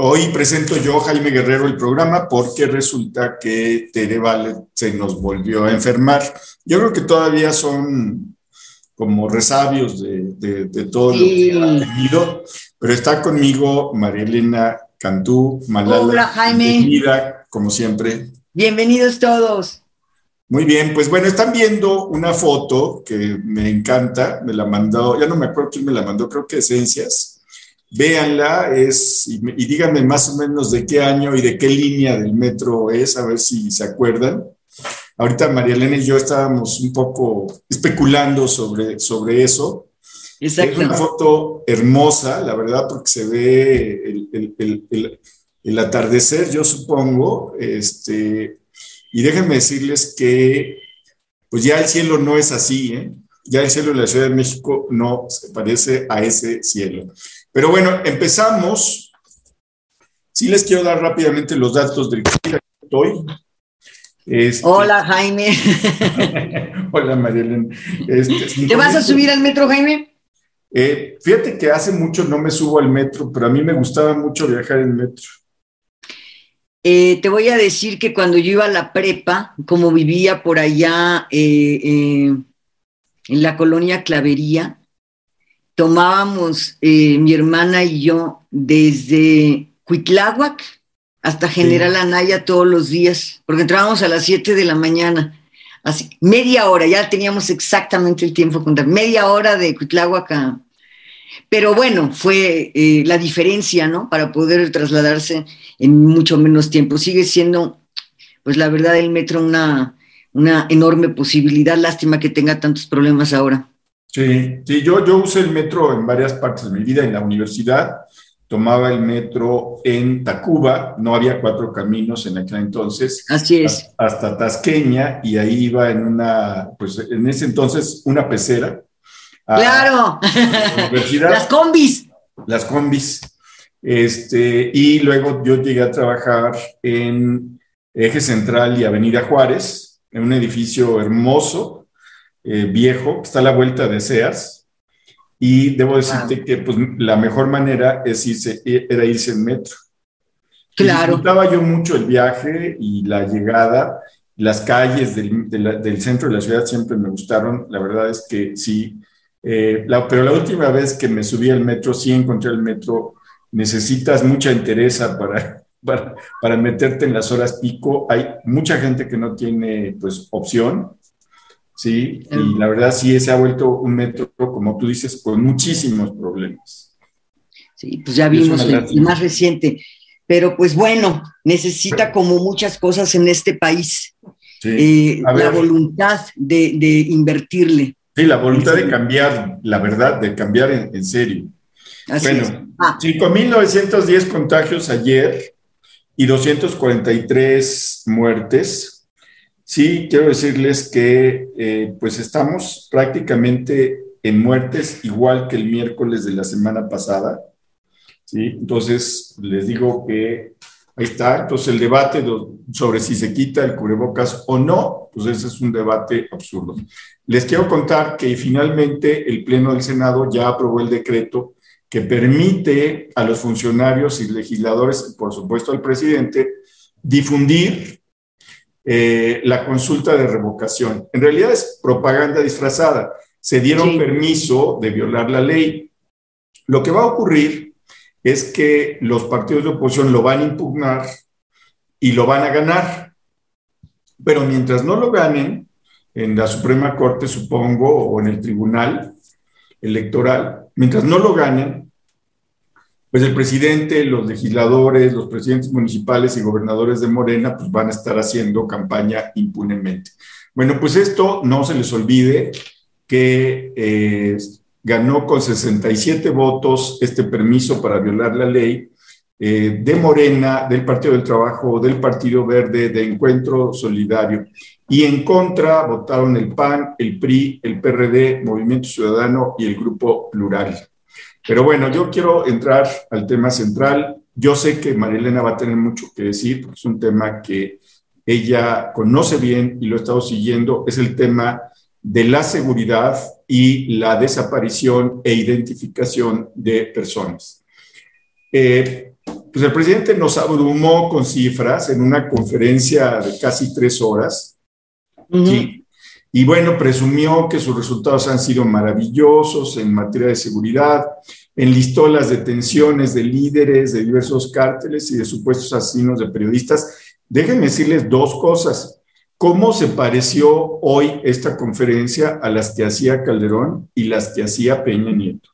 hoy presento yo, Jaime Guerrero, el programa porque resulta que Tere se nos volvió a enfermar. Yo creo que todavía son como resabios de, todo lo que ha tenido, pero está conmigo María Elena Cantú, Malala. Hola, Jaime. Bienvenida, como siempre. Bienvenidos todos. Muy bien, pues bueno, están viendo una foto que me encanta, me la mandó, ya no me acuerdo quién me la mandó, creo que Esencias. Véanla, es, y, y díganme más o menos de qué año y de qué línea del metro es, a ver si se acuerdan. Ahorita María Elena y yo estábamos un poco especulando sobre, sobre eso. Exacto. Es una foto hermosa, la verdad, porque se ve el, el, el, el atardecer, yo supongo, este, y déjenme decirles que pues ya el cielo no es así, ¿eh? ya el cielo de la Ciudad de México no se parece a ese cielo. Pero bueno, empezamos. Sí les quiero dar rápidamente los datos del que estoy. Este... Hola, Jaime. Hola, Marielena. Este, ¿Te vas a subir al metro, Jaime? Eh, fíjate que hace mucho no me subo al metro, pero a mí me gustaba mucho viajar en metro. Eh, te voy a decir que cuando yo iba a la prepa, como vivía por allá eh, en la colonia Clavería, tomábamos mi hermana y yo desde Cuitláhuac hasta General sí. Anaya todos los días, porque entrábamos a las 7 de la mañana. Así, media hora, ya teníamos exactamente el tiempo contar, media hora de Cuitláhuac a, pero bueno, fue eh, la diferencia, ¿no? Para poder trasladarse en mucho menos tiempo. Sigue siendo, pues la verdad, el metro una, una enorme posibilidad. Lástima que tenga tantos problemas ahora. Sí, sí, yo, yo usé el metro en varias partes de mi vida. En la universidad tomaba el metro en Tacuba, no había cuatro caminos en aquel entonces. Así es. Hasta Tasqueña y ahí iba en una, pues en ese entonces, una pecera Claro. Las combis. Las combis. Este, y luego yo llegué a trabajar en Eje Central y Avenida Juárez, en un edificio hermoso, eh, viejo, que está a la vuelta de Sears. Y debo decirte wow. que pues, la mejor manera es irse, era irse en metro. Claro. Disfrutaba yo mucho el viaje y la llegada. Las calles del, de la, del centro de la ciudad siempre me gustaron. La verdad es que sí, eh, la, pero la última vez que me subí al metro, sí encontré el metro, necesitas mucha entereza para, para, para, meterte en las horas pico. Hay mucha gente que no tiene pues opción, ¿sí? Y la verdad sí se ha vuelto un metro, como tú dices, con muchísimos problemas. Sí, pues ya vimos el, el más reciente. Pero pues bueno, necesita como muchas cosas en este país, sí. eh, la voluntad de, de invertirle. Sí, la voluntad de cambiar, la verdad, de cambiar en, en serio. Así bueno, ah. 5.910 contagios ayer y 243 muertes. Sí, quiero decirles que eh, pues estamos prácticamente en muertes igual que el miércoles de la semana pasada. ¿sí? Entonces, les digo que ahí está. Entonces, el debate sobre si se quita el cubrebocas o no, pues ese es un debate absurdo. Les quiero contar que finalmente el Pleno del Senado ya aprobó el decreto que permite a los funcionarios y legisladores, por supuesto al presidente, difundir eh, la consulta de revocación. En realidad es propaganda disfrazada. Se dieron sí. permiso de violar la ley. Lo que va a ocurrir es que los partidos de oposición lo van a impugnar y lo van a ganar. Pero mientras no lo ganen, en la Suprema Corte, supongo, o en el Tribunal Electoral, mientras no lo ganen, pues el presidente, los legisladores, los presidentes municipales y gobernadores de Morena, pues van a estar haciendo campaña impunemente. Bueno, pues esto no se les olvide que eh, ganó con 67 votos este permiso para violar la ley eh, de Morena, del Partido del Trabajo, del Partido Verde, de Encuentro Solidario. Y en contra votaron el PAN, el PRI, el PRD, Movimiento Ciudadano y el Grupo Plural. Pero bueno, yo quiero entrar al tema central. Yo sé que Marilena va a tener mucho que decir, porque es un tema que ella conoce bien y lo ha estado siguiendo, es el tema de la seguridad y la desaparición e identificación de personas. Eh, pues el presidente nos abrumó con cifras en una conferencia de casi tres horas. Y bueno, presumió que sus resultados han sido maravillosos en materia de seguridad, enlistó las detenciones de líderes de diversos cárteles y de supuestos asesinos de periodistas. Déjenme decirles dos cosas. ¿Cómo se pareció hoy esta conferencia a las que hacía Calderón y las que hacía Peña Nieto?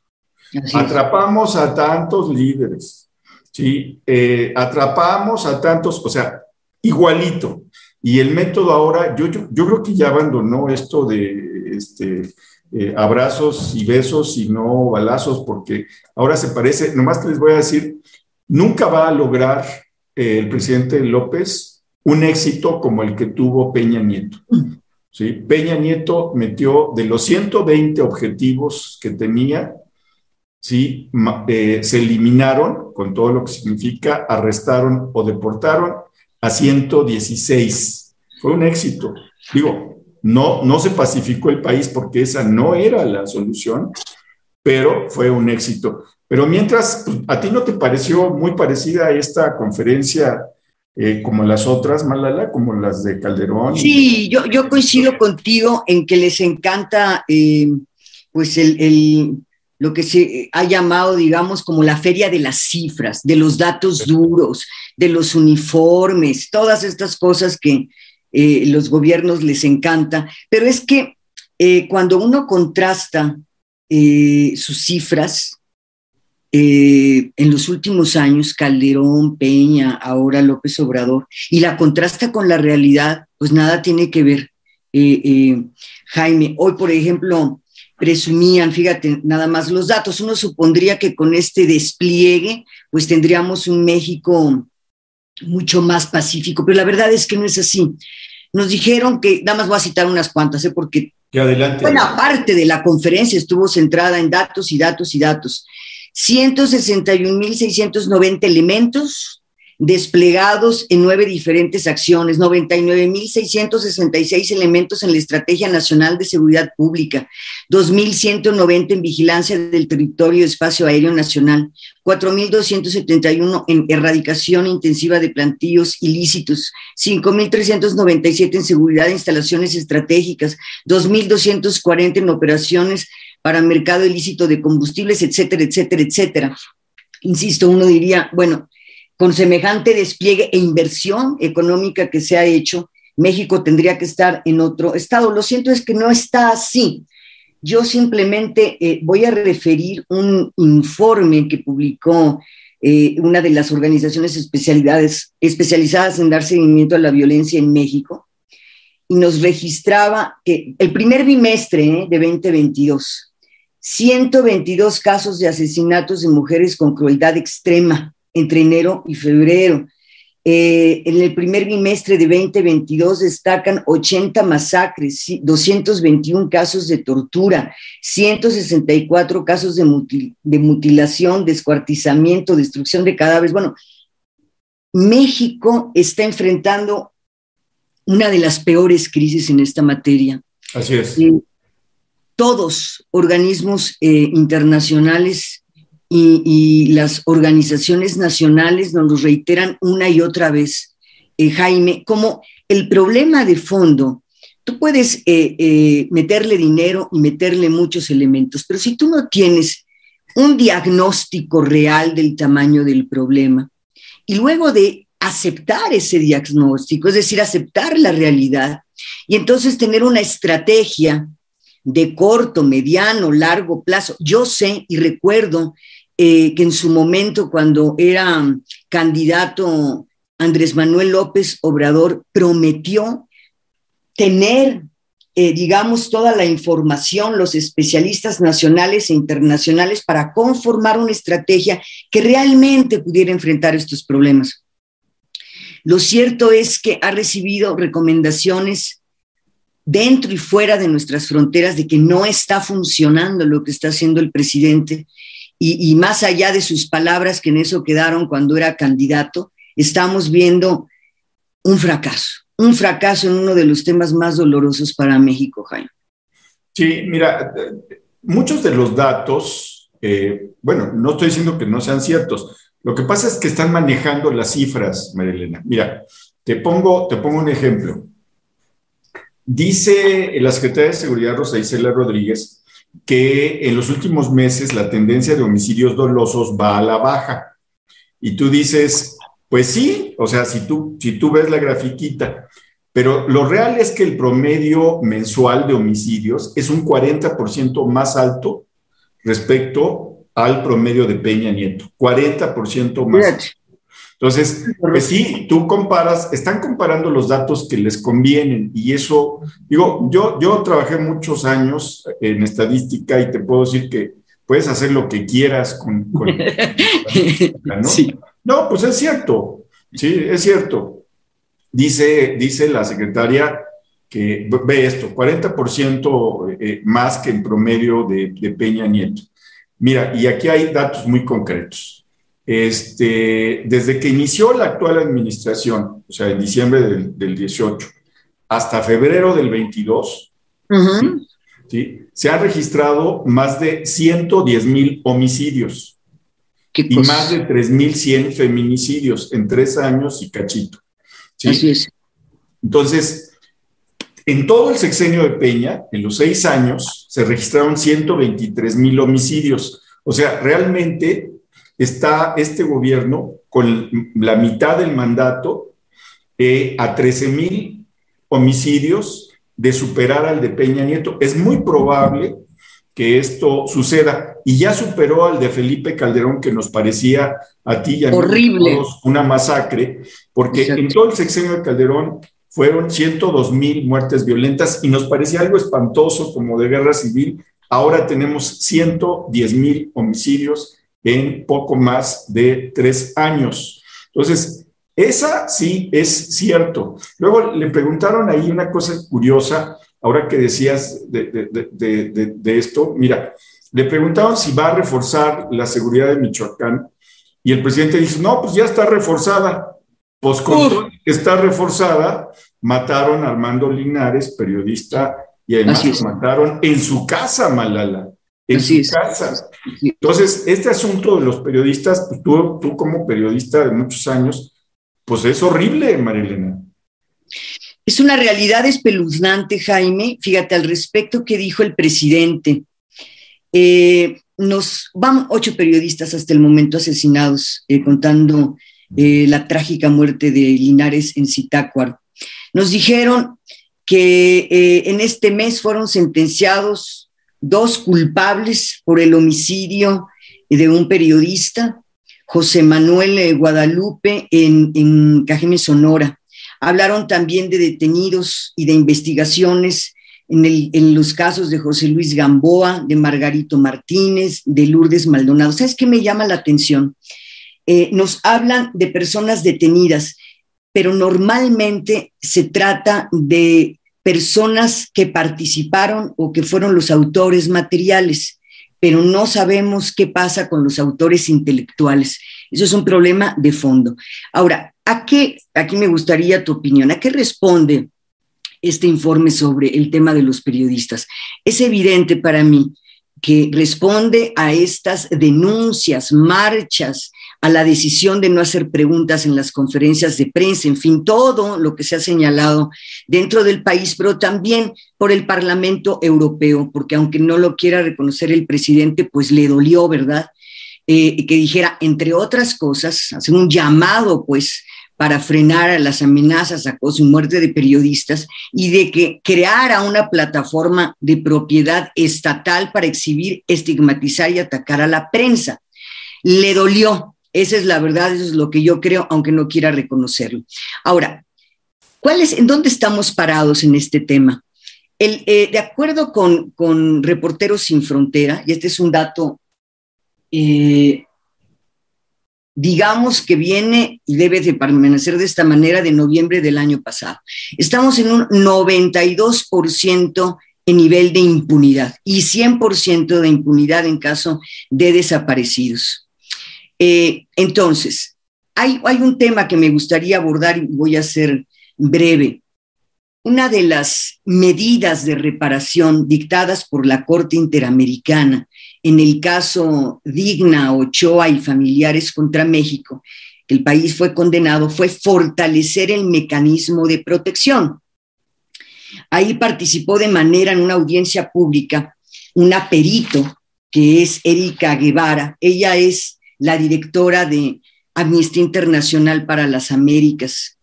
Atrapamos a tantos líderes, ¿sí? Eh, atrapamos a tantos, o sea, igualito. Y el método ahora, yo, yo, yo creo que ya abandonó esto de este, eh, abrazos y besos y no balazos, porque ahora se parece, nomás que les voy a decir, nunca va a lograr eh, el presidente López un éxito como el que tuvo Peña Nieto. ¿sí? Peña Nieto metió de los 120 objetivos que tenía, ¿sí? Eh, se eliminaron, con todo lo que significa, arrestaron o deportaron a 116. Fue un éxito. Digo, no, no se pacificó el país porque esa no era la solución, pero fue un éxito. Pero mientras, ¿a ti no te pareció muy parecida a esta conferencia eh, como las otras, Malala, como las de Calderón? Sí, yo, yo coincido contigo en que les encanta eh, pues el, lo que se ha llamado, digamos, como la feria de las cifras, de los datos duros, de los uniformes, todas estas cosas que eh, los gobiernos les encanta. Pero es que eh, cuando uno contrasta eh, sus cifras, en los últimos años, Calderón, Peña, ahora López Obrador, y la contrasta con la realidad, pues nada tiene que ver. Jaime, hoy, por ejemplo, presumían, fíjate, nada más los datos. Uno supondría que con este despliegue, pues tendríamos un México mucho más pacífico, pero la verdad es que no es así. Nos dijeron que, nada más voy a citar unas cuantas, ¿eh? porque adelante. buena parte de la conferencia estuvo centrada en datos y datos y datos. 161.690 elementos desplegados en nueve diferentes acciones, 99.666 elementos en la Estrategia Nacional de Seguridad Pública, 2.190 en vigilancia del territorio de espacio aéreo nacional, 4.271 en erradicación intensiva de plantillos ilícitos, 5.397 en seguridad de instalaciones estratégicas, 2.240 en operaciones para mercado ilícito de combustibles, etcétera, etcétera, etcétera. Insisto, uno diría, bueno, con semejante despliegue e inversión económica que se ha hecho, México tendría que estar en otro estado. Lo siento es que no está así. Yo simplemente eh, voy a referir un informe que publicó eh, una de las organizaciones especialidades, especializadas en dar seguimiento a la violencia en México y nos registraba que el primer bimestre eh, de 2022, 122 casos de asesinatos de mujeres con crueldad extrema, entre enero y febrero. Eh, en el primer bimestre de 2022 destacan 80 masacres, 221 casos de tortura, 164 casos de, de mutilación, descuartizamiento, destrucción de cadáveres. Bueno, México está enfrentando una de las peores crisis en esta materia. Así es. todos organismos eh, internacionales y, las organizaciones nacionales nos lo reiteran una y otra vez, eh, Jaime, como el problema de fondo, tú puedes eh, eh, meterle dinero y meterle muchos elementos, pero si tú no tienes un diagnóstico real del tamaño del problema y luego de aceptar ese diagnóstico, es decir, aceptar la realidad y entonces tener una estrategia de corto, mediano, largo plazo. Yo sé y recuerdo eh, que en su momento, cuando era candidato Andrés Manuel López Obrador, prometió tener, eh, digamos, toda la información, los especialistas nacionales e internacionales para conformar una estrategia que realmente pudiera enfrentar estos problemas. Lo cierto es que ha recibido recomendaciones dentro y fuera de nuestras fronteras de que no está funcionando lo que está haciendo el presidente y, más allá de sus palabras que en eso quedaron cuando era candidato, estamos viendo un fracaso, un fracaso en uno de los temas más dolorosos para México, Jaime. Sí, mira, muchos de los datos, eh, bueno, no estoy diciendo que no sean ciertos, Lo que pasa es que están manejando las cifras, Marilena. Mira, te pongo, te pongo un ejemplo. Dice la Secretaria de Seguridad Rosa Isela Rodríguez que en los últimos meses la tendencia de homicidios dolosos va a la baja. Y tú dices, pues sí, o sea, si tú, si tú ves la grafiquita, pero lo real es que el promedio mensual de homicidios es un 40% más alto respecto al promedio de Peña Nieto, 40% más. Entonces, pues sí, tú comparas, están comparando los datos que les convienen y eso, digo, yo, yo trabajé muchos años en estadística y te puedo decir que puedes hacer lo que quieras con... con, ¿no? Sí. no, pues es cierto, sí, es cierto. Dice, dice la secretaria que ve esto, 40% eh, más que en promedio de, de, Peña Nieto. Mira, y aquí hay datos muy concretos. Este, desde que inició la actual administración, o sea, en diciembre del, del 18, hasta febrero del 22, ¿sí? se han registrado más de 110 mil homicidios y más de 3.100 feminicidios en tres años y cachito. Así es. Entonces, en todo el sexenio de Peña, en los seis años, se registraron 123 mil homicidios. O sea, realmente está este gobierno con la mitad del mandato eh, a 13 mil homicidios de superar al de Peña Nieto. Es muy probable que esto suceda. Y ya superó al de Felipe Calderón, que nos parecía a ti y a Horrible. una masacre, porque en todo el sexenio de Calderón fueron 102 mil muertes violentas y nos parecía algo espantoso como de guerra civil. Ahora tenemos 110 mil homicidios en poco más de tres años. Entonces, esa sí es cierto. Luego le preguntaron ahí una cosa curiosa ahora que decías de, esto, mira, le preguntaban si va a reforzar la seguridad de Michoacán y el presidente dice, no, pues ya está reforzada. Pues con está reforzada, mataron a Armando Linares, periodista, y además lo mataron en su casa, Malala, en su casa. Entonces, este asunto de los periodistas, pues tú, tú como periodista de muchos años, pues es horrible, Marilena. Es una realidad espeluznante, Jaime. Fíjate al respecto que dijo el presidente. Eh, nos van ocho periodistas hasta el momento asesinados, eh, contando eh, la trágica muerte de Linares en Zitácuaro. Nos dijeron que en este mes fueron sentenciados dos culpables por el homicidio de un periodista, José Manuel Guadalupe, en, en Cajeme, Sonora. Hablaron también de detenidos y de investigaciones en, los casos de José Luis Gamboa, de Margarito Martínez, de Lourdes Maldonado. ¿Sabes qué me llama la atención? Eh, nos hablan de personas detenidas, pero normalmente se trata de personas que participaron o que fueron los autores materiales, pero no sabemos qué pasa con los autores intelectuales. Eso es un problema de fondo. Ahora, ¿A qué, aquí me gustaría tu opinión, a qué responde este informe sobre el tema de los periodistas? Es evidente para mí que responde a estas denuncias, marchas, a la decisión de no hacer preguntas en las conferencias de prensa, en fin, todo lo que se ha señalado dentro del país, pero también por el Parlamento Europeo, porque aunque no lo quiera reconocer el presidente, pues le dolió, ¿verdad? Eh, que dijera, entre otras cosas, hacer un llamado, pues, para frenar las amenazas, acoso y muerte de periodistas y de que creara una plataforma de propiedad estatal para exhibir, estigmatizar y atacar a la prensa. Le dolió, esa es la verdad, eso es lo que yo creo, aunque no quiera reconocerlo. Ahora, ¿cuál es, ¿en dónde estamos parados en este tema? El, eh, de acuerdo con, con, Reporteros Sin Frontera, y este es un dato eh, digamos que viene y debe de permanecer de esta manera de noviembre del año pasado. Estamos en un 92% en nivel de impunidad y 100% de impunidad en caso de desaparecidos. Eh, entonces, hay, un tema que me gustaría abordar y voy a ser breve. una de las medidas de reparación dictadas por la Corte Interamericana en el caso Digna, Ochoa y familiares contra México, que el país fue condenado, fue fortalecer el mecanismo de protección. Ahí participó de manera en una audiencia pública una perito que es Erika Guevara. Ella es la directora de Amnistía Internacional para las Américas.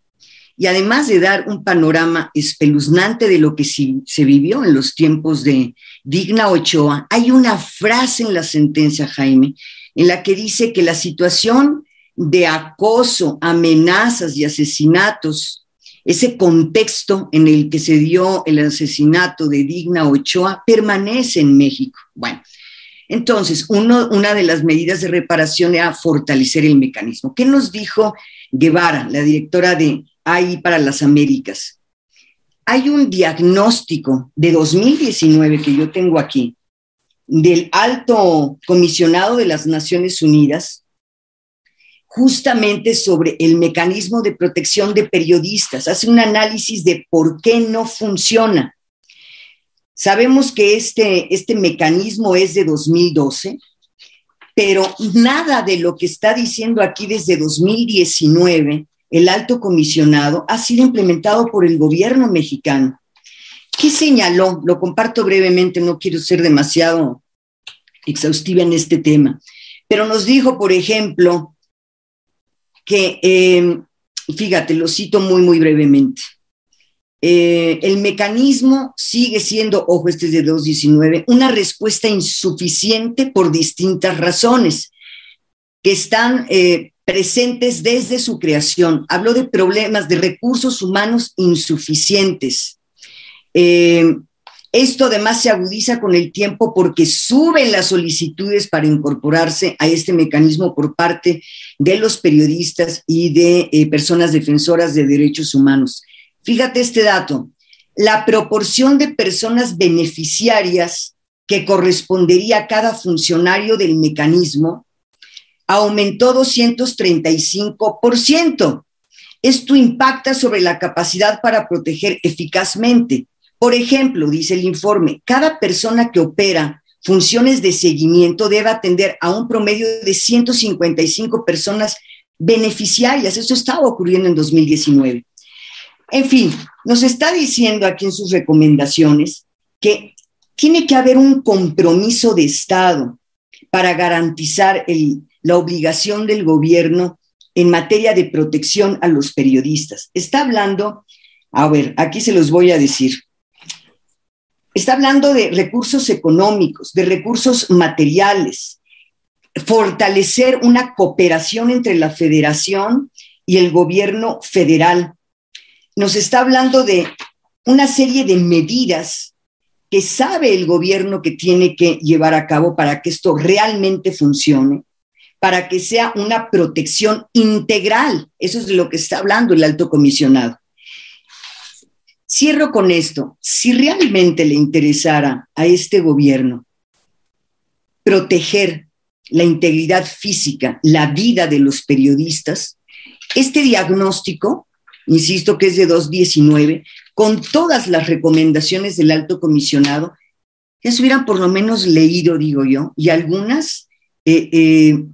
Y además de dar un panorama espeluznante de lo que se vivió en los tiempos de Digna Ochoa, hay una frase en la sentencia, Jaime, en la que dice que la situación de acoso, amenazas y asesinatos, ese contexto en el que se dio el asesinato de Digna Ochoa permanece en México. Bueno, entonces, una de las medidas de reparación era fortalecer el mecanismo. ¿Qué nos dijo Guevara, la directora de AI para las Américas? Hay un diagnóstico de 2019 que yo tengo aquí del alto comisionado de las Naciones Unidas justamente sobre el mecanismo de protección de periodistas. Hace un análisis de por qué no funciona. Sabemos que este, este mecanismo es de 2012, pero nada de lo que está diciendo aquí desde 2019 el alto comisionado ha sido implementado por el gobierno mexicano. ¿Qué señaló? Lo comparto brevemente, no quiero ser demasiado exhaustiva en este tema, pero nos dijo, por ejemplo, que, eh, fíjate, lo cito muy, muy brevemente, eh, el mecanismo sigue siendo, ojo, este es de 219, una respuesta insuficiente por distintas razones que están eh, presentes desde su creación. Habló de problemas de recursos humanos insuficientes. Eh, esto además se agudiza con el tiempo porque suben las solicitudes para incorporarse a este mecanismo por parte de los periodistas y de personas defensoras de derechos humanos. Fíjate este dato, la proporción de personas beneficiarias que correspondería a cada funcionario del mecanismo aumentó 235%. Esto impacta sobre la capacidad para proteger eficazmente. Por ejemplo, dice el informe, cada persona que opera funciones de seguimiento debe atender a un promedio de 155 personas beneficiarias. Eso estaba ocurriendo en 2019. En fin, nos está diciendo aquí en sus recomendaciones que tiene que haber un compromiso de Estado para garantizar la obligación del gobierno en materia de protección a los periodistas. Está hablando, a ver, aquí se los voy a decir. Está hablando de recursos económicos, de recursos materiales, fortalecer una cooperación entre la federación y el gobierno federal nos está hablando de una serie de medidas que sabe el gobierno que tiene que llevar a cabo para que esto realmente funcione, para que sea una protección integral. Eso es de lo que está hablando el alto comisionado. Cierro con esto. Si realmente le interesara a este gobierno proteger la integridad física, la vida de los periodistas, este diagnóstico insisto que es de 219, con todas las recomendaciones del alto comisionado, ya se hubieran por lo menos leído, digo yo, y algunas eh, eh,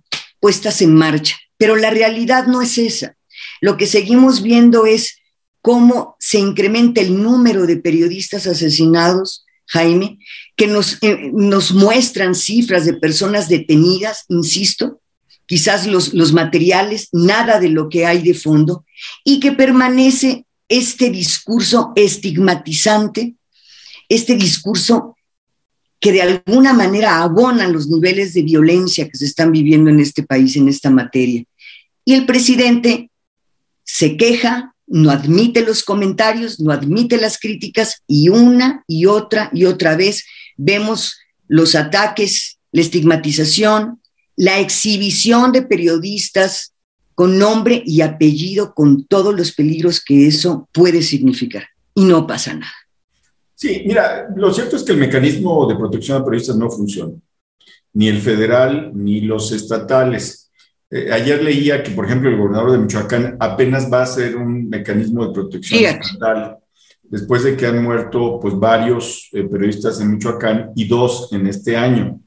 puestas en marcha. Pero la realidad no es esa. Lo que seguimos viendo es cómo se incrementa el número de periodistas asesinados, Jaime, que nos, eh, nos muestran cifras de personas detenidas, insisto, quizás los, los materiales, nada de lo que hay de fondo, y que permanece este discurso estigmatizante, este discurso que de alguna manera abona los niveles de violencia que se están viviendo en este país en esta materia. Y el presidente se queja, no admite los comentarios, no admite las críticas y una y otra y otra vez vemos los ataques, la estigmatización, la exhibición de periodistas con nombre y apellido, con todos los peligros que eso puede significar. Y no pasa nada. Sí, mira, lo cierto es que el mecanismo de protección a periodistas no funciona, ni el federal ni los estatales. Eh, ayer leía que, por ejemplo, el gobernador de Michoacán apenas va a hacer un mecanismo de protección estatal después de que han muerto pues varios eh, periodistas en Michoacán y dos en este año.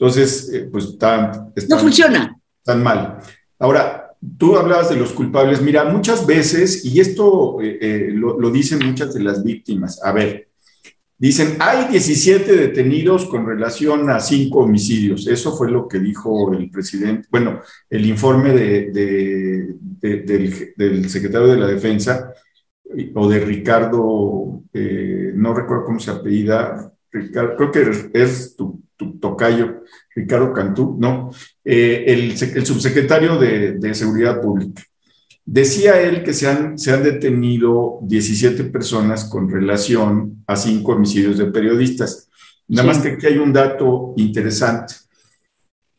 Entonces, eh, pues están, No funciona. Están mal. Ahora, tú hablabas de los culpables. Mira, muchas veces, y esto eh, lo, lo dicen muchas de las víctimas, a ver, Dicen, hay 17 detenidos con relación a cinco homicidios. Eso fue lo que dijo el presidente, bueno, el informe de, del, secretario de la Defensa o de Ricardo, eh, no recuerdo cómo se apellida, Ricardo, creo que es tu, tocayo, Ricardo Cantú, no, eh, el, el, subsecretario de Seguridad Pública. Decía él que se han, se han detenido 17 personas con relación a cinco homicidios de periodistas. Nada más que aquí hay un dato interesante.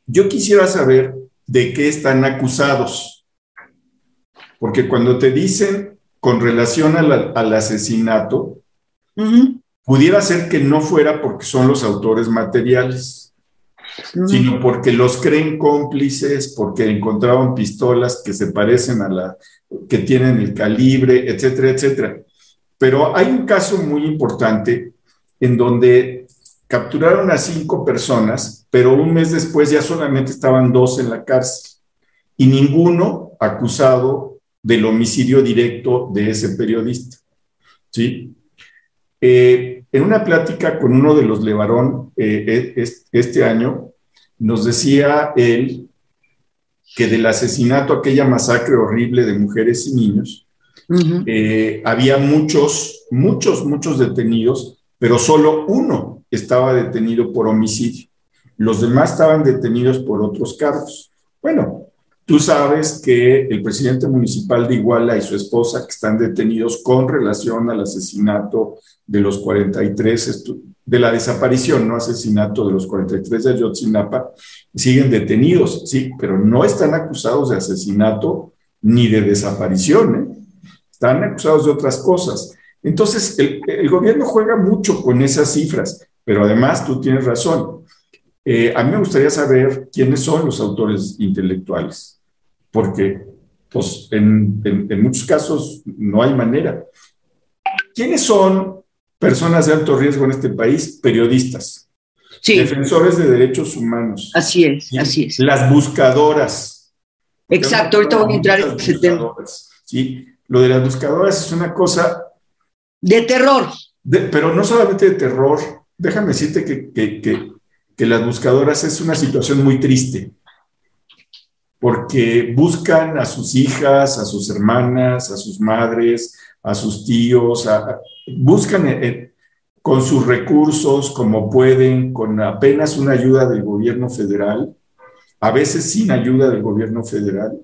Yo quisiera saber de qué están acusados, porque cuando te dicen con relación al asesinato, pudiera ser que no fuera porque son los autores materiales sino porque los creen cómplices, porque encontraron pistolas que se parecen a la que tienen el calibre, etcétera, etcétera. Pero hay un caso muy importante en donde capturaron a cinco personas, pero un mes después ya solamente estaban dos en la cárcel y ninguno acusado del homicidio directo de ese periodista. ¿Sí? Eh, en una plática con uno de los Levarón eh, e, este año, nos decía él que del asesinato, aquella masacre horrible de mujeres y niños, eh, había muchos, muchos, muchos detenidos, pero solo uno estaba detenido por homicidio. Los demás estaban detenidos por otros cargos. Bueno, Tú sabes que el presidente municipal de Iguala y su esposa, que están detenidos con relación al asesinato de los 43, de la desaparición, no asesinato de los 43 de Ayotzinapa, siguen detenidos, sí, pero no están acusados de asesinato ni de desaparición, ¿eh? están acusados de otras cosas. Entonces, el, gobierno juega mucho con esas cifras, pero además tú tienes razón. Eh, a mí me gustaría saber quiénes son los autores intelectuales, porque pues, en, muchos casos no hay manera. ¿Quiénes son personas de alto riesgo en este país? Periodistas, defensores de derechos humanos. Así es, así es. Las buscadoras. Exacto, ahorita voy a entrar en ese tema. Sí, lo de las buscadoras es una cosa... De terror. pero no solamente de terror, déjame decirte que que las buscadoras es una situación muy triste, porque buscan a sus hijas, a sus hermanas, a sus madres, a sus tíos, buscan eh, eh, con sus recursos como pueden, con apenas una ayuda del gobierno federal, a veces sin ayuda del gobierno federal,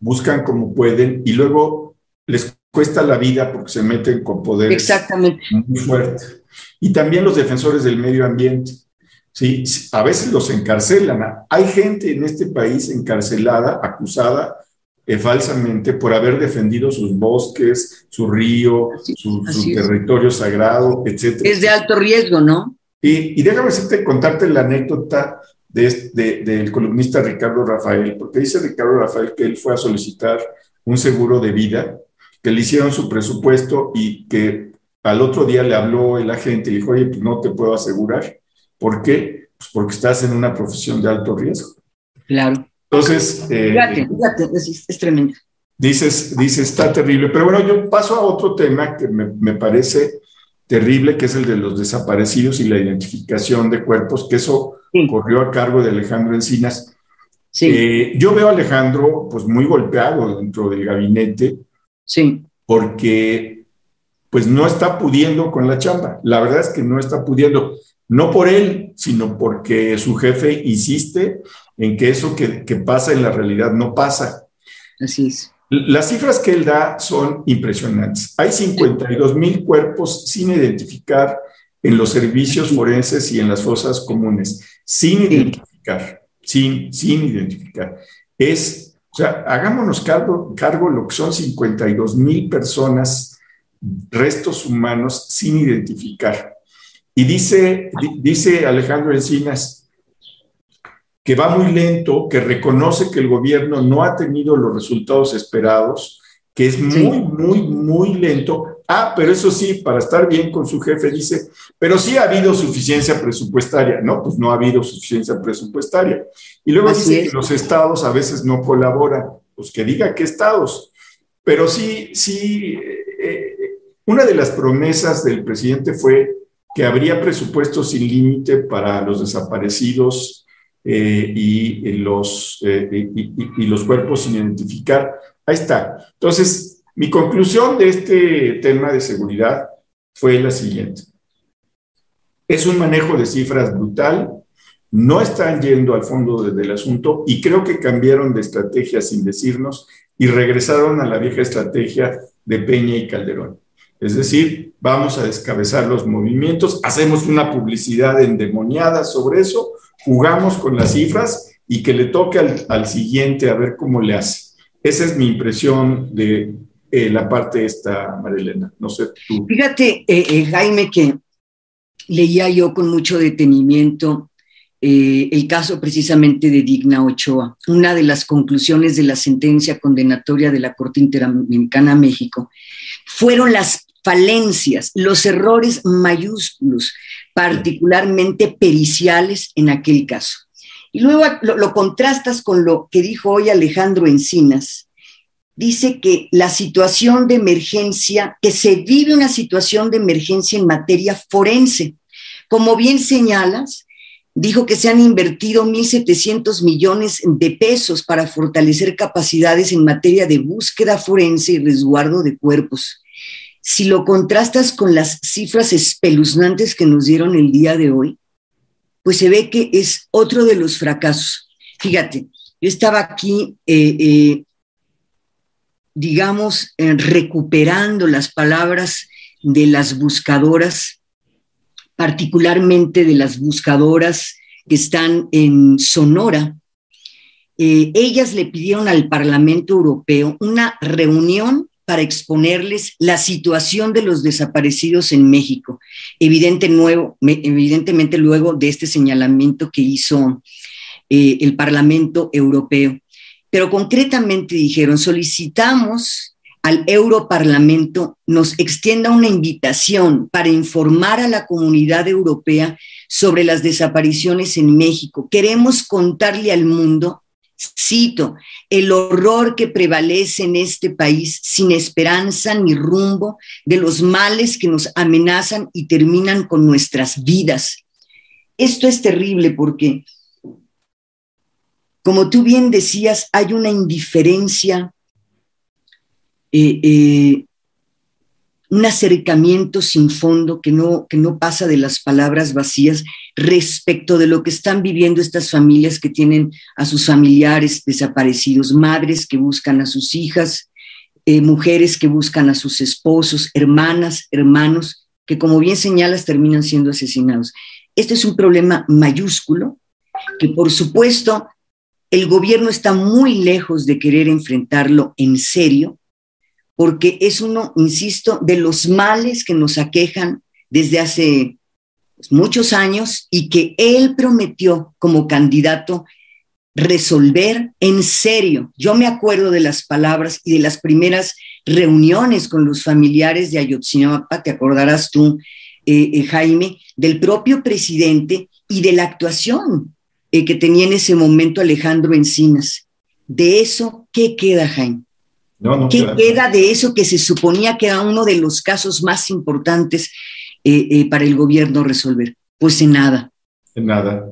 buscan como pueden y luego les cuesta la vida porque se meten con Exactamente. muy fuertes. Y también los defensores del medio ambiente ¿sí? A veces los encarcelan. Hay gente en este país encarcelada, acusada eh, falsamente por haber defendido sus bosques, su río, su, territorio sagrado, etc. Es de alto riesgo, ¿no? Y, déjame decirte, contarte la anécdota del columnista Ricardo Rafael, porque dice Ricardo Rafael que él fue a solicitar un seguro de vida, que le hicieron su presupuesto y que al otro día le habló el agente y dijo, oye, pues no te puedo asegurar. ¿Por qué? Pues porque estás en una profesión de alto riesgo. Claro. Entonces... Eh, fíjate, fíjate, es, tremendo. Dices, dices, está terrible. Pero bueno, yo paso a otro tema que me, parece terrible, que es el de los desaparecidos y la identificación de cuerpos, que eso corrió a cargo de Alejandro Encinas. Sí. Eh, yo veo a Alejandro pues muy golpeado dentro del gabinete. Sí. Porque pues no está pudiendo con la chamba. La verdad es que no está pudiendo no por él, sino porque su jefe insiste en que eso que, pasa en la realidad no pasa. Así es. Las cifras que él da son impresionantes. Hay 52 mil cuerpos sin identificar en los servicios forenses y en las fosas comunes, sin identificar, sin, sin identificar. Es, o sea, hagámonos cargo, cargo lo que son 52 mil personas, restos humanos sin identificar. Y dice, dice Alejandro Encinas que va muy lento, que reconoce que el gobierno no ha tenido los resultados esperados, que es muy, muy, muy lento, Ah, pero eso sí, para estar bien con su jefe, dice, pero sí ha habido suficiencia presupuestaria. No, pues no ha habido suficiencia presupuestaria. Y luego dice que los estados a veces no colaboran. Pues que diga qué estados. Pero sí, sí, eh, eh, una de las promesas del presidente fue que habría presupuesto sin límite para los desaparecidos eh, y, los, y, los cuerpos sin identificar. Ahí está. Entonces, mi conclusión de este tema de seguridad fue la siguiente. Es un manejo de cifras brutal, no están yendo al fondo del asunto y creo que cambiaron de estrategia sin decirnos y regresaron a la vieja estrategia de Peña y Calderón. Es decir, vamos a descabezar los movimientos, hacemos una publicidad endemoniada sobre eso, jugamos con las cifras y que le toque al, siguiente a ver cómo le hace. Esa es mi impresión de eh, la parte esta, Marilena. No sé tú. Fíjate, eh, eh, Jaime, que leía yo con mucho detenimiento el caso precisamente de Digna Ochoa. Una de las conclusiones de la sentencia condenatoria de la Corte Interamericana México fueron las falencias, los errores mayúsculos, particularmente periciales en aquel caso. Y luego lo, contrastas con lo que dijo hoy Alejandro Encinas. Dice que la situación de emergencia, que se vive una situación de emergencia en materia forense. Como bien señalas, dijo que se han invertido 1.700 millones de pesos para fortalecer capacidades en materia de búsqueda forense y resguardo de cuerpos. Si lo contrastas con las cifras espeluznantes que nos dieron el día de hoy, pues se ve que es otro de los fracasos. Fíjate, yo estaba aquí, eh, eh, digamos, eh, recuperando las palabras de las buscadoras particularmente de las buscadoras que están en Sonora, ellas le pidieron al Parlamento Europeo una reunión para exponerles la situación de los desaparecidos en México, Evidente nuevo, evidentemente luego de este señalamiento que hizo eh, el Parlamento Europeo. Pero concretamente dijeron, solicitamos al Europarlamento nos extienda una invitación para informar a la comunidad europea sobre las desapariciones en México. Queremos contarle al mundo, cito, el horror que prevalece en este país sin esperanza ni rumbo de los males que nos amenazan y terminan con nuestras vidas. Esto es terrible porque, como tú bien decías, hay una indiferencia eh, eh, un acercamiento sin fondo que no, que no pasa de las palabras vacías respecto de lo que están viviendo estas familias que tienen a sus familiares desaparecidos, madres que buscan a sus hijas, eh, mujeres que buscan a sus esposos, hermanas, hermanos, que como bien señalas terminan siendo asesinados. Este es un problema mayúsculo que por supuesto el gobierno está muy lejos de querer enfrentarlo en serio porque es uno, insisto, de los males que nos aquejan desde hace pues, muchos años y que él prometió como candidato resolver en serio. Yo me acuerdo de las palabras y de las primeras reuniones con los familiares de Ayotzinapa, te acordarás tú, eh, eh, Jaime, del propio presidente y de la actuación eh, que tenía en ese momento Alejandro Encinas. De eso, ¿qué queda, Jaime? ¿Qué queda. de eso que se suponía que era uno de los casos más importantes eh, eh, para el gobierno resolver? Pues en nada. En nada.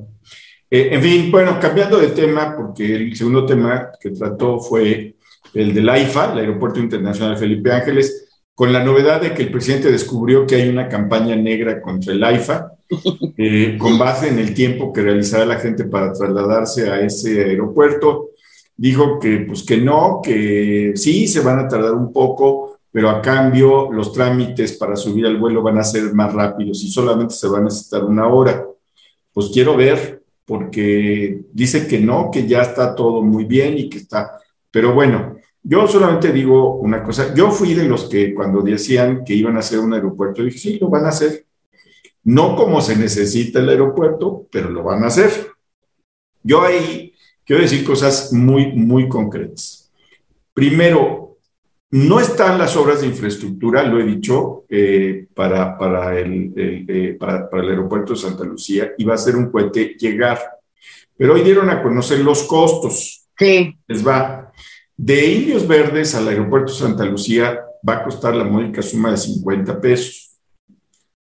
Eh, en fin, bueno, cambiando de tema, porque el segundo tema que trató fue el del AIFA, el Aeropuerto Internacional Felipe Ángeles, con la novedad de que el presidente descubrió que hay una campaña negra contra el AIFA, con base en el tiempo que realizaba la gente para trasladarse a ese aeropuerto dijo que pues que no, que sí, se van a tardar un poco, pero a cambio los trámites para subir al vuelo van a ser más rápidos y solamente se va a necesitar una hora. Pues quiero ver, porque dice que no, que ya está todo muy bien y que está, pero bueno, yo solamente digo una cosa, yo fui de los que cuando decían que iban a hacer un aeropuerto, dije, sí, lo van a hacer. No como se necesita el aeropuerto, pero lo van a hacer. Yo ahí quiero decir cosas muy, muy concretas. Primero, no están las obras de infraestructura, lo he dicho, eh, para, para, el, eh, para, para, el aeropuerto de Santa Lucía y va a ser un cohete llegar. Pero hoy dieron a conocer los costos. Sí. Les va de Indios Verdes al aeropuerto de Santa Lucía va a costar la módica suma de 50 pesos.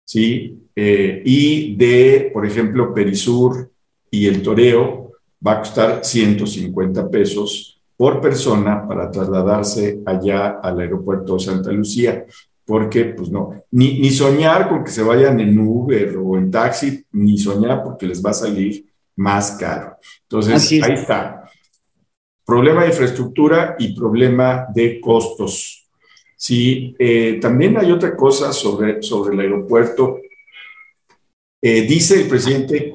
¿Sí? Eh, y de, por ejemplo, Perisur y el Toreo va a costar 150 pesos por persona para trasladarse allá al aeropuerto de Santa Lucía, porque pues no, ni, ni soñar con que se vayan en Uber o en taxi, ni soñar porque les va a salir más caro. Entonces, ahí está. Problema de infraestructura y problema de costos. Sí, eh, también hay otra cosa sobre, sobre el aeropuerto. Eh, dice el presidente,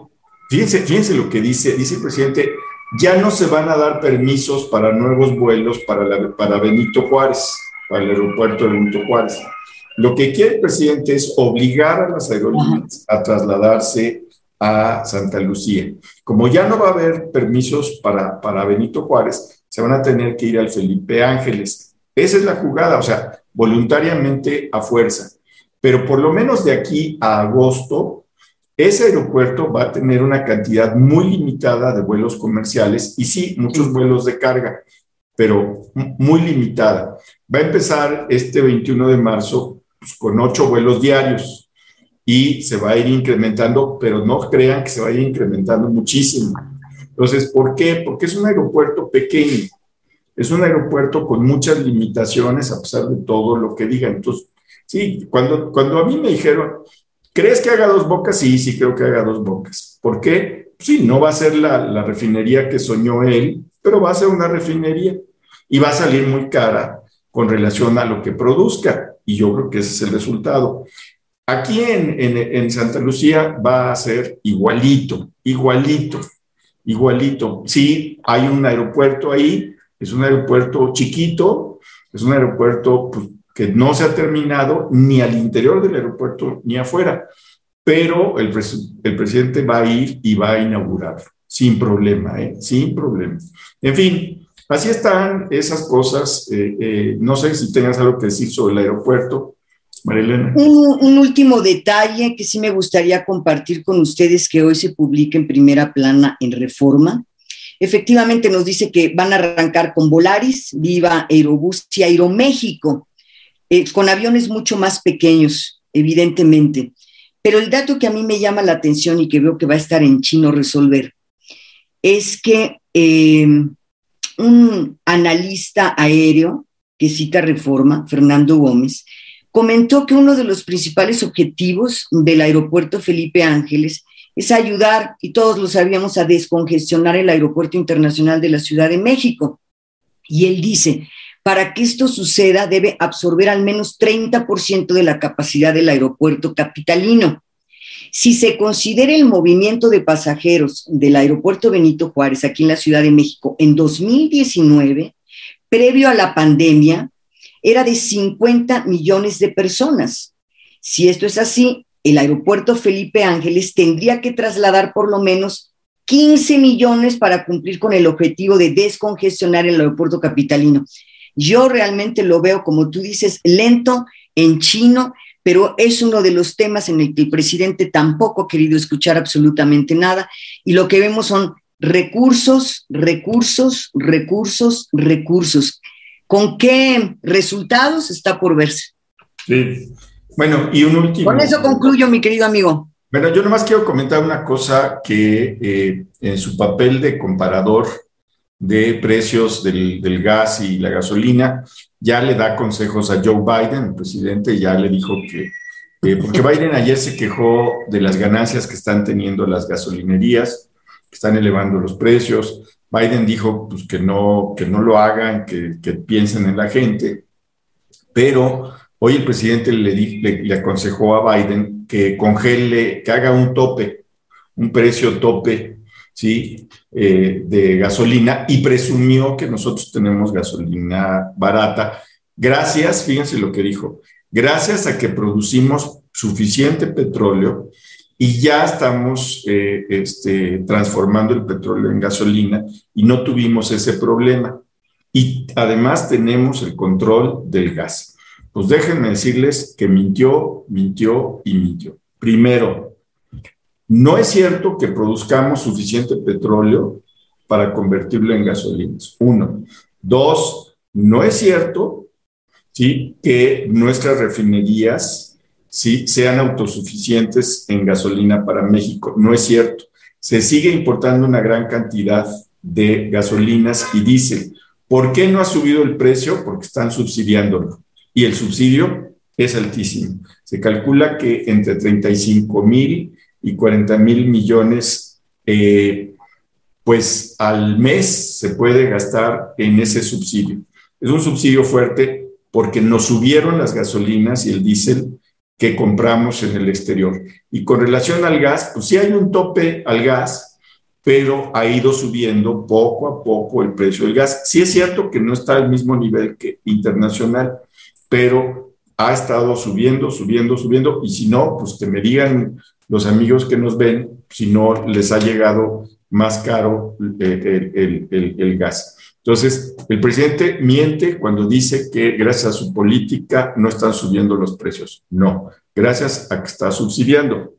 fíjense, fíjense lo que dice, dice el presidente, ya no se van a dar permisos para nuevos vuelos para, para Benito Juárez, para el aeropuerto de Benito Juárez. Lo que quiere el presidente es obligar a las aerolíneas a trasladarse a Santa Lucía. Como ya no va a haber permisos para, para Benito Juárez, se van a tener que ir al Felipe Ángeles. Esa es la jugada, o sea, voluntariamente a fuerza. Pero por lo menos de aquí a agosto, ese aeropuerto va a tener una cantidad muy limitada de vuelos comerciales y sí, muchos vuelos de carga, pero muy limitada. Va a empezar este 21 de marzo pues, con ocho vuelos diarios y se va a ir incrementando, pero no crean que se va a ir incrementando muchísimo. Entonces, ¿por qué? Porque es un aeropuerto pequeño, es un aeropuerto con muchas limitaciones a pesar de todo lo que digan. Entonces, sí, cuando, cuando a mí me dijeron, ¿Crees que haga dos bocas? Sí, sí creo que haga dos bocas. ¿Por qué? Sí, no va a ser la, refinería que soñó él, pero va a ser una refinería y va a salir muy cara con relación a lo que produzca. Y yo creo que ese es el resultado. Aquí en, en, Santa Lucía va a ser igualito, igualito, igualito. Sí, hay un aeropuerto ahí, es un aeropuerto chiquito, es un aeropuerto pues, que no se ha terminado ni al interior del aeropuerto ni afuera, pero el, el presidente va a ir y va a inaugurar sin problema, ¿eh? sin problema. En fin, así están esas cosas. Eh, eh, no sé si tengas algo que decir sobre el aeropuerto. Marilena. Un, un, último detalle que sí me gustaría compartir con ustedes que hoy se publica en primera plana en Reforma. Efectivamente nos dice que van a arrancar con Volaris, Viva Aerobús y Aeroméxico. Eh, con aviones mucho más pequeños, evidentemente. Pero el dato que a mí me llama la atención y que veo que va a estar en chino resolver es que em, un analista aéreo que cita Reforma, Fernando Gómez, comentó que uno de los principales objetivos del aeropuerto Felipe Ángeles es ayudar, y todos lo sabíamos, a descongestionar el aeropuerto internacional de la Ciudad de México. Y él dice, para que esto suceda, debe absorber al menos 30% de la capacidad del aeropuerto capitalino. Si se considera el movimiento de pasajeros del aeropuerto Benito Juárez aquí en la Ciudad de México en 2019, previo a la pandemia, era de 50 millones de personas. Si esto es así, el aeropuerto Felipe Ángeles tendría que trasladar por lo menos 15 millones para cumplir con el objetivo de descongestionar el aeropuerto capitalino. Yo realmente lo veo, como tú dices, lento, en chino, pero es uno de los temas en el que el presidente tampoco ha querido escuchar absolutamente nada y lo que vemos son recursos, recursos, recursos, recursos. ¿Con qué resultados está por verse? Sí. Bueno, y un último. Con eso concluyo, mi querido amigo. Bueno, yo nomás quiero comentar una cosa que eh, en su papel de comparador de precios del, gas y la gasolina, ya le da consejos a Joe Biden, el presidente ya le dijo que, porque Biden ayer se quejó de las ganancias que están teniendo las gasolinerías, que están elevando los precios. Biden dijo pues, que, no, que no lo hagan, que, piensen en la gente, pero hoy el presidente le, le aconsejó a Biden que congele, que haga un tope, un precio tope ¿sí? Eh, de gasolina y presumió que nosotros tenemos gasolina barata. Gracias, fíjense lo que dijo, gracias a que producimos suficiente petróleo y ya estamos eh, este, transformando el petróleo en gasolina y no tuvimos ese problema. y además tenemos el control del gas. Pues déjenme decirles que mintió, mintió y mintió. Primero, no es cierto que produzcamos suficiente petróleo para convertirlo en gasolinas. Uno. Dos, no es cierto ¿sí? que nuestras refinerías ¿sí? sean autosuficientes en gasolina para México. No es cierto. Se sigue importando una gran cantidad de gasolinas y diésel. ¿Por qué no ha subido el precio? Porque están subsidiándolo. Y el subsidio es altísimo. Se calcula que entre 35 mil y 40 mil millones, eh, pues al mes se puede gastar en ese subsidio. Es un subsidio fuerte porque nos subieron las gasolinas y el diésel que compramos en el exterior. Y con relación al gas, pues sí hay un tope al gas, pero ha ido subiendo poco a poco el precio del gas. Sí es cierto que no está al mismo nivel que internacional, pero ha estado subiendo, subiendo, subiendo, y si no, pues que me digan los amigos que nos ven, si no les ha llegado más caro eh, el, el, gas. Entonces, el presidente miente cuando dice que gracias a su política no están subiendo los precios. No, gracias a que está subsidiando.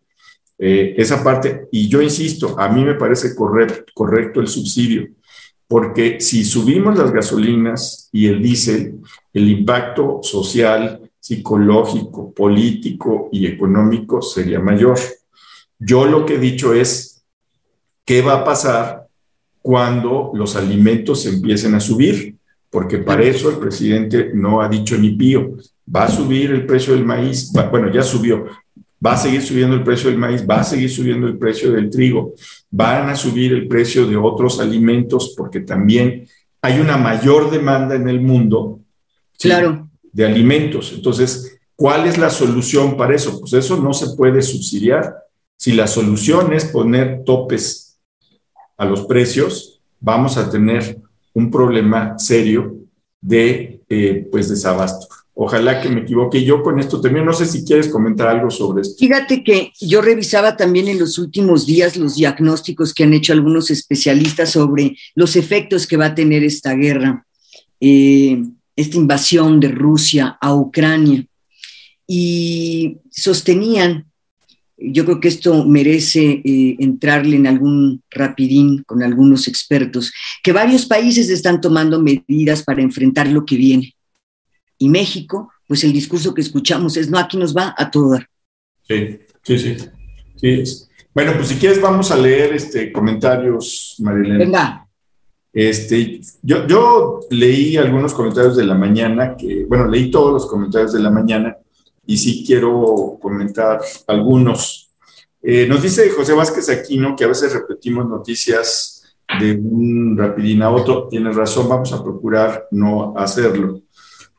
Eh, esa parte, y yo insisto, a mí me parece correcto, correcto el subsidio, porque si subimos las gasolinas y el diésel, el impacto social, psicológico, político y económico sería mayor. Yo lo que he dicho es, ¿qué va a pasar cuando los alimentos empiecen a subir, porque para eso el presidente no ha dicho ni pío. Va a subir el precio del maíz, bueno, ya subió, va a seguir subiendo el precio del maíz, va a seguir subiendo el precio del trigo, van a subir el precio de otros alimentos, porque también hay una mayor demanda en el mundo claro. de alimentos. Entonces, ¿cuál es la solución para eso? Pues eso no se puede subsidiar. Si la solución es poner topes a los precios, vamos a tener un problema serio de eh, pues desabasto. Ojalá que me equivoque. Yo con esto también no sé si quieres comentar algo sobre esto. Fíjate que yo revisaba también en los últimos días los diagnósticos que han hecho algunos especialistas sobre los efectos que va a tener esta guerra, eh, esta invasión de Rusia a Ucrania. Y sostenían yo creo que esto merece eh, entrarle en algún rapidín con algunos expertos, que varios países están tomando medidas para enfrentar lo que viene. Y México, pues el discurso que escuchamos es, no, aquí nos va a todo dar. Sí, sí, sí. sí. Bueno, pues si quieres vamos a leer este, comentarios, Marilena. Venga. Este, yo, yo leí algunos comentarios de la mañana, que, bueno, leí todos los comentarios de la mañana y sí quiero comentar algunos. Eh, nos dice José Vázquez Aquino que a veces repetimos noticias de un rapidín a otro. Tienes razón, vamos a procurar no hacerlo.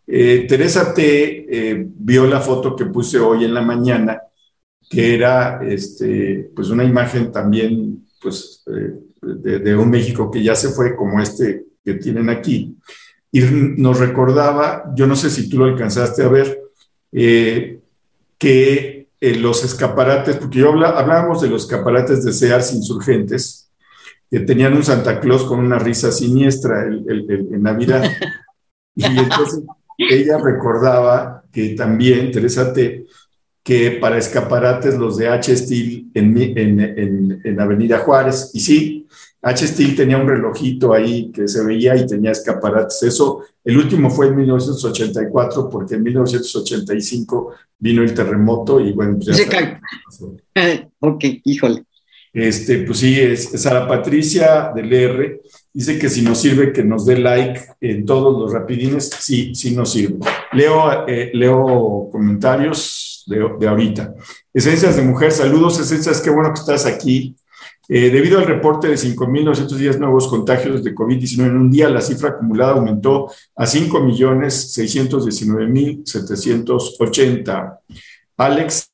Eh, Teresa T. Eh, vio la foto que puse hoy en la mañana, que era este, pues una imagen también pues, de, de, un México que ya se fue, como este que tienen aquí. Y nos recordaba, yo no sé si tú lo alcanzaste a ver, eh, que eh, los escaparates, porque yo hablábamos de los escaparates de Sears insurgentes, que tenían un Santa Claus con una risa siniestra en Navidad. Y entonces ella recordaba que también, Teresa T., que para escaparates los de H. Steel en, en, en, Avenida Juárez, y sí, H. Steel tenía un relojito ahí que se veía y tenía escaparates. Eso, el último fue en 1984, porque en 1985 vino el terremoto y bueno, pues ya ok, híjole. Este, pues sí, es, Sara Patricia del R dice que si nos sirve que nos dé like en todos los rapidines, sí, sí nos sirve. Leo, eh, leo comentarios de, de ahorita. Esencias de Mujer, saludos, Esencias, qué bueno que estás aquí. Eh, debido al reporte de 5.910 nuevos contagios de COVID-19 en un día, la cifra acumulada aumentó a 5.619.780. Alex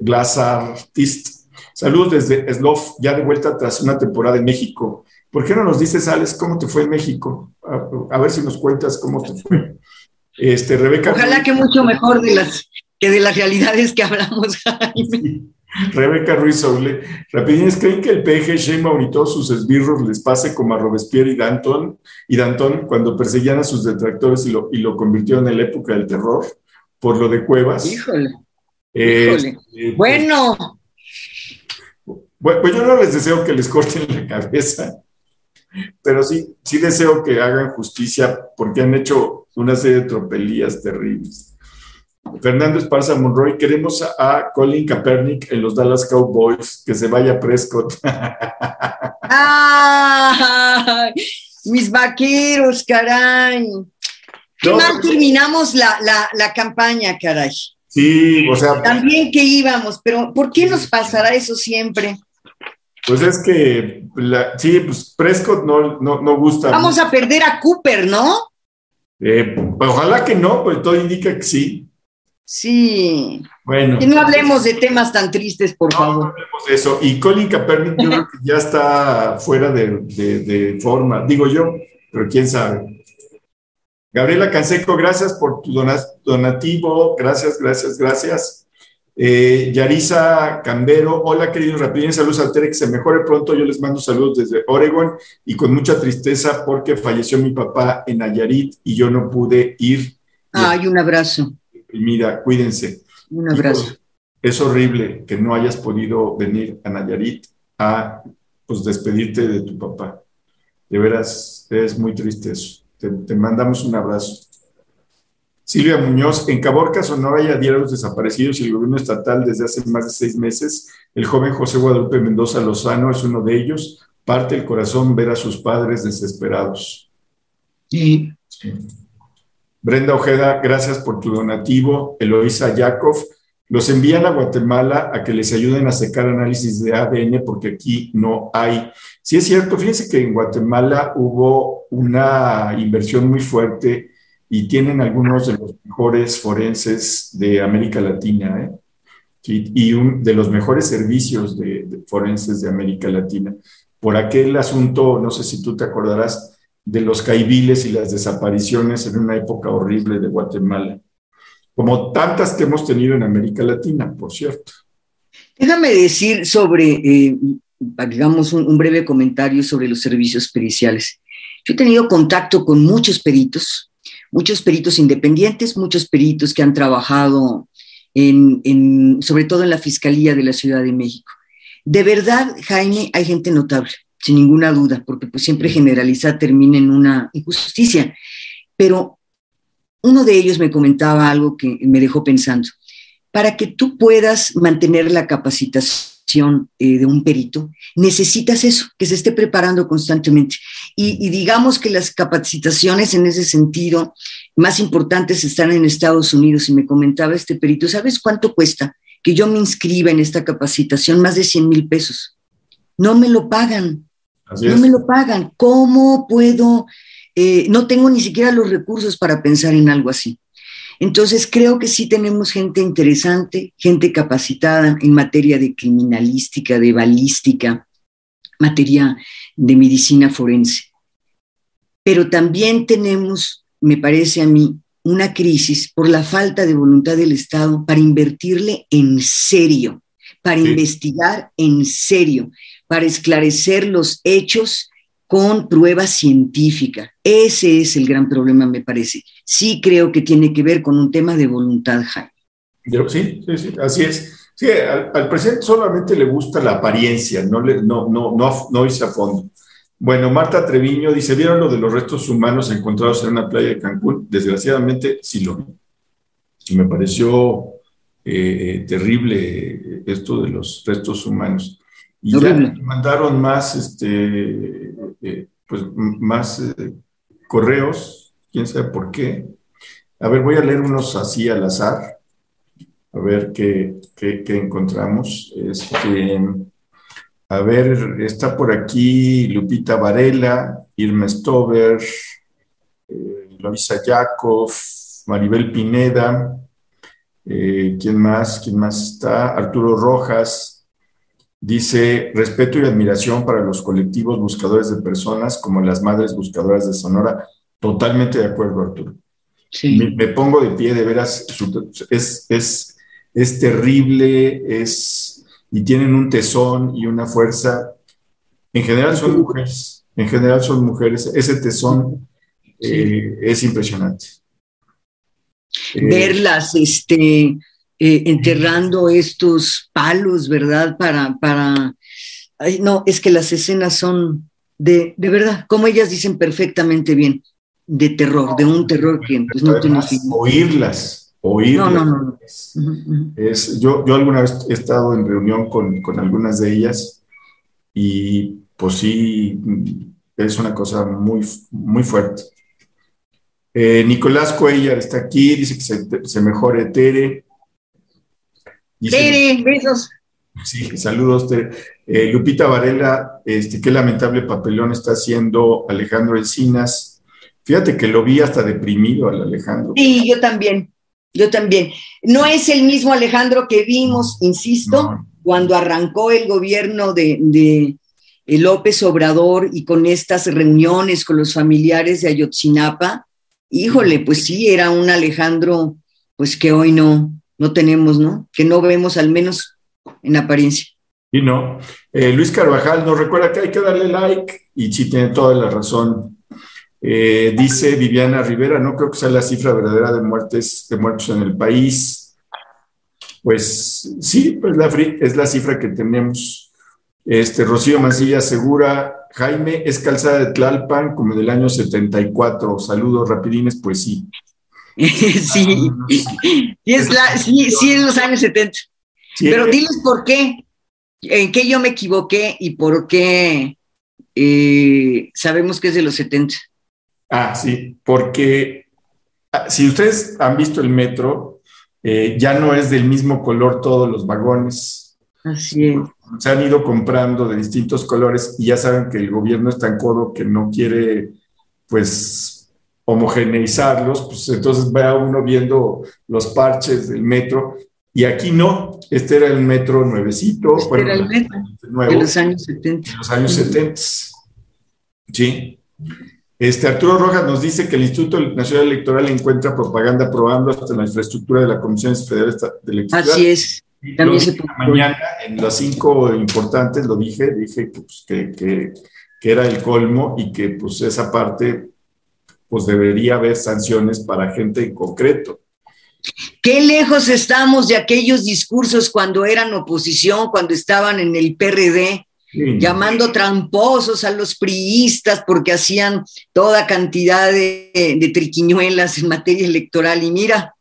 Glasartist, saludos desde Slof, ya de vuelta tras una temporada en México. ¿Por qué no nos dices, Alex, cómo te fue en México? A, ver si nos cuentas cómo te fue. Este, Rebeca. Ojalá que mucho mejor de las, que de las realidades que hablamos, Jaime. Rebeca Ruiz Soule, rapidines, ¿creen que el PG, todos sus esbirros les pase como a Robespierre y Danton, y Danton cuando perseguían a sus detractores y lo, y lo convirtieron en la época del terror por lo de Cuevas? Híjole. Híjole. Este, bueno. Pues, pues yo no les deseo que les corten la cabeza, pero sí, sí deseo que hagan justicia porque han hecho una serie de tropelías terribles. Fernando Esparza Monroy, queremos a, Colin Kaepernick en los Dallas Cowboys, que se vaya Prescott. ¡Ay! Mis vaqueros, caray. Qué mal terminamos la, la, campaña, caray. Sí, o sea. También que íbamos, pero ¿por qué nos pasará eso siempre? Pues es que, sí, pues Prescott no, no, gusta. Vamos a perder a Cooper, ¿no? Eh, ojalá que no, pues todo indica que sí. Sí. Bueno. Y no hablemos de temas tan tristes, por favor. No hablemos de eso. Y Colin Kaepernick, yo creo que ya está fuera de, forma, digo yo, pero quién sabe. Gabriela Canseco, gracias por tu donativo. Gracias, gracias, gracias. Eh, Yarisa Cambero, hola queridos rapidín, saludos a Tere, que se mejore pronto. Yo les mando saludos desde Oregon y con mucha tristeza porque falleció mi papá en Nayarit y yo no pude ir. Ay, un abrazo mira, cuídense. Un abrazo. es horrible que no hayas podido venir a Nayarit a pues, despedirte de tu papá. De veras, es muy triste eso. Te, mandamos un abrazo. Silvia Muñoz, en Caborca, Sonora hay diarios desaparecidos y el gobierno estatal desde hace más de seis meses. El joven José Guadalupe Mendoza Lozano es uno de ellos. Parte el corazón ver a sus padres desesperados. sí. Brenda Ojeda, gracias por tu donativo. Eloisa Yakov, los envían a Guatemala a que les ayuden a secar análisis de ADN porque aquí no hay. Sí es cierto, fíjense que en Guatemala hubo una inversión muy fuerte y tienen algunos de los mejores forenses de América Latina, ¿eh? y de los mejores servicios de forenses de América Latina. Por aquel asunto, no sé si tú te acordarás, de los caibiles y las desapariciones en una época horrible de Guatemala, como tantas que hemos tenido en América Latina, por cierto. Déjame decir sobre, eh, digamos, un, breve comentario sobre los servicios periciales. Yo he tenido contacto con muchos peritos, muchos peritos independientes, muchos peritos que han trabajado en, sobre todo en la Fiscalía de la Ciudad de México. De verdad, Jaime, hay gente notable sin ninguna duda, porque pues siempre generalizar termina en una injusticia. Pero uno de ellos me comentaba algo que me dejó pensando. Para que tú puedas mantener la capacitación eh, de un perito, necesitas eso, que se esté preparando constantemente. Y, y, digamos que las capacitaciones en ese sentido más importantes están en Estados Unidos. Y me comentaba este perito, ¿sabes cuánto cuesta que yo me inscriba en esta capacitación? Más de 100 mil pesos. No me lo pagan no me lo pagan. ¿Cómo puedo? Eh, no tengo ni siquiera los recursos para pensar en algo así. Entonces creo que sí tenemos gente interesante, gente capacitada en materia de criminalística, de balística, materia de medicina forense. Pero también tenemos, me parece a mí, una crisis por la falta de voluntad del Estado para invertirle en serio, para investigar en serio para esclarecer los hechos con prueba científica. Ese es el gran problema, me parece. Sí creo que tiene que ver con un tema de voluntad, Jaime. Sí, sí, sí, así es. Sí, al, presidente solamente le gusta la apariencia, no, le, no, no, no, no a fondo. Bueno, Marta Treviño dice, ¿vieron lo de los restos humanos encontrados en una playa de Cancún? Desgraciadamente, sí lo vi. Me pareció eh, terrible esto de los restos humanos. Y ya mandaron más, este, eh, pues, más eh, correos, quién sabe por qué. A ver, voy a leer unos así al azar, a ver qué, qué, encontramos. Este, a ver, está por aquí Lupita Varela, Irma Stover, eh, Luisa Yakov, Maribel Pineda, ¿quién más? ¿Quién más está? Arturo Rojas, Dice, respeto y admiración para los colectivos buscadores de personas como las Madres Buscadoras de Sonora. Totalmente de acuerdo, Arturo. Sí. Me, pongo de pie, de veras, es, es, es terrible, es, y tienen un tesón y una fuerza. En general son mujeres, en general son mujeres. Ese tesón eh, es impresionante. Eh, Verlas, este, eh, enterrando estos palos, ¿verdad? Para, para, no, es que las escenas son de, de verdad, como ellas dicen perfectamente bien, de terror, de un terror que pues, no tiene Oírlas, oírlas. No, no, no. Es, yo, yo alguna vez he estado en reunión con, con algunas de ellas y pues sí, es una cosa muy, muy fuerte. Eh, Nicolás Cuellar está aquí, dice que se, se mejore Tere. Besos. Sí, saludos. Eh, Lupita Varela, este, qué lamentable papelón está haciendo Alejandro Encinas. Fíjate que lo vi hasta deprimido al Alejandro. Sí, yo también, yo también. No es el mismo Alejandro que vimos, insisto, cuando arrancó el gobierno de, de López Obrador y con estas reuniones con los familiares de Ayotzinapa, híjole, pues sí, era un Alejandro, pues que hoy no, no tenemos, ¿no? Que no vemos al menos en apariencia. Y no. Eh, Luis Carvajal nos recuerda que hay que darle like y sí tiene toda la razón. Eh, dice Viviana Rivera, no creo que sea la cifra verdadera de muertes, de muertos en el país. Pues sí, pues la, es la cifra que tenemos. Este, Rocío Mancilla asegura, Jaime, es calzada de Tlalpan como del año 74. Saludos rapidines, pues sí. sí, es la, sí, sí, en los años 70. Pero diles por qué, en qué yo me equivoqué y por qué eh, sabemos que es de los 70. Ah, sí, porque ah, si ustedes han visto el metro, eh, ya no es del mismo color todos los vagones. Así es. Se han ido comprando de distintos colores y ya saben que el gobierno es tan codo que no quiere, pues, homogeneizarlos, pues entonces va uno viendo los parches del metro y aquí no, este era el metro nuevecito. Este era el metro de los años 70. De los años 70. Sí. Este, Arturo Rojas nos dice que el Instituto Nacional Electoral encuentra propaganda probando hasta la infraestructura de la Comisión Federal de Electricidad. Así es. También se mañana en las cinco importantes lo dije, dije que, pues, que, que, que, era el colmo y que pues esa parte pues debería haber sanciones para gente en concreto. Qué lejos estamos de aquellos discursos cuando eran oposición, cuando estaban en el PRD, llamando tramposos a los priistas porque hacían toda cantidad de, triquiñuelas en materia electoral. Y mira.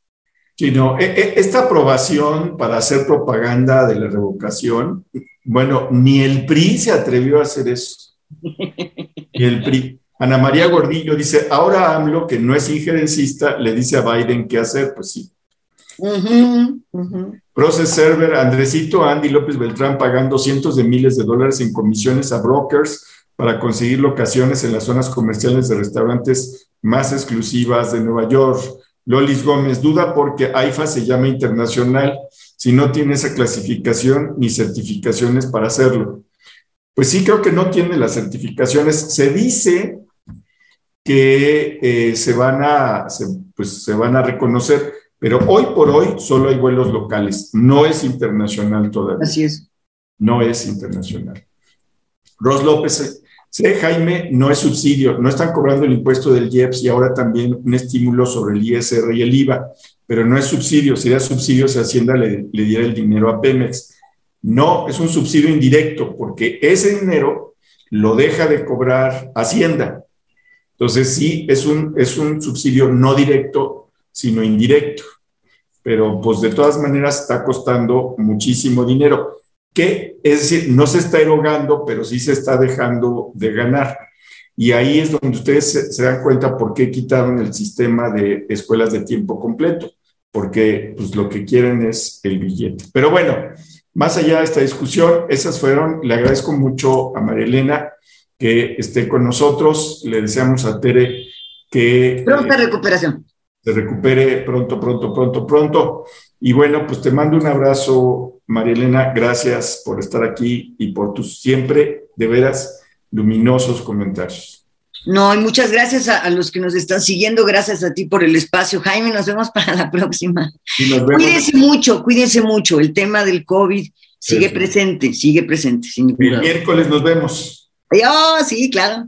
Sí, no, e, e, esta aprobación para hacer propaganda de la revocación, bueno, ni el PRI se atrevió a hacer eso. Ni el PRI. Ana María Gordillo dice, ahora AMLO, que no es injerencista, le dice a Biden qué hacer, pues sí. Process Server, Andresito, Andy López Beltrán pagando cientos de miles de dólares en comisiones a brokers para conseguir locaciones en las zonas comerciales de restaurantes más exclusivas de Nueva York. Lolis Gómez, duda porque AIFA se llama internacional si no tiene esa clasificación ni certificaciones para hacerlo. Pues sí, creo que no tiene las certificaciones. Se dice que eh, se, van a, pues, se van a reconocer, pero hoy por hoy solo hay vuelos locales, no es internacional todavía. Así es. No es internacional. Ros López, sí, Jaime, no es subsidio, no están cobrando el impuesto del IEPS y ahora también un estímulo sobre el ISR y el IVA, pero no es subsidio, sería subsidio si Hacienda le, le diera el dinero a Pemex. No, es un subsidio indirecto, porque ese dinero lo deja de cobrar Hacienda entonces, sí, es un, es un subsidio no directo, sino indirecto. Pero, pues, de todas maneras, está costando muchísimo dinero, que es decir, no se está erogando, pero sí se está dejando de ganar. Y ahí es donde ustedes se, dan cuenta por qué quitaron el sistema de escuelas de tiempo completo, porque pues, lo que quieren es el billete. Pero bueno, más allá de esta discusión, esas fueron, le agradezco mucho a María Elena que esté con nosotros. Le deseamos a Tere que... Pronta eh, recuperación. Se recupere pronto, pronto, pronto, pronto. Y bueno, pues te mando un abrazo, María Elena. Gracias por estar aquí y por tus siempre, de veras, luminosos comentarios. No, y muchas gracias a, los que nos están siguiendo. Gracias a ti por el espacio. Jaime, nos vemos para la próxima. Cuídense mucho, cuídense mucho. El tema del COVID sigue presente, sigue presente. Sin El miércoles nos vemos. Adiós, sí, claro.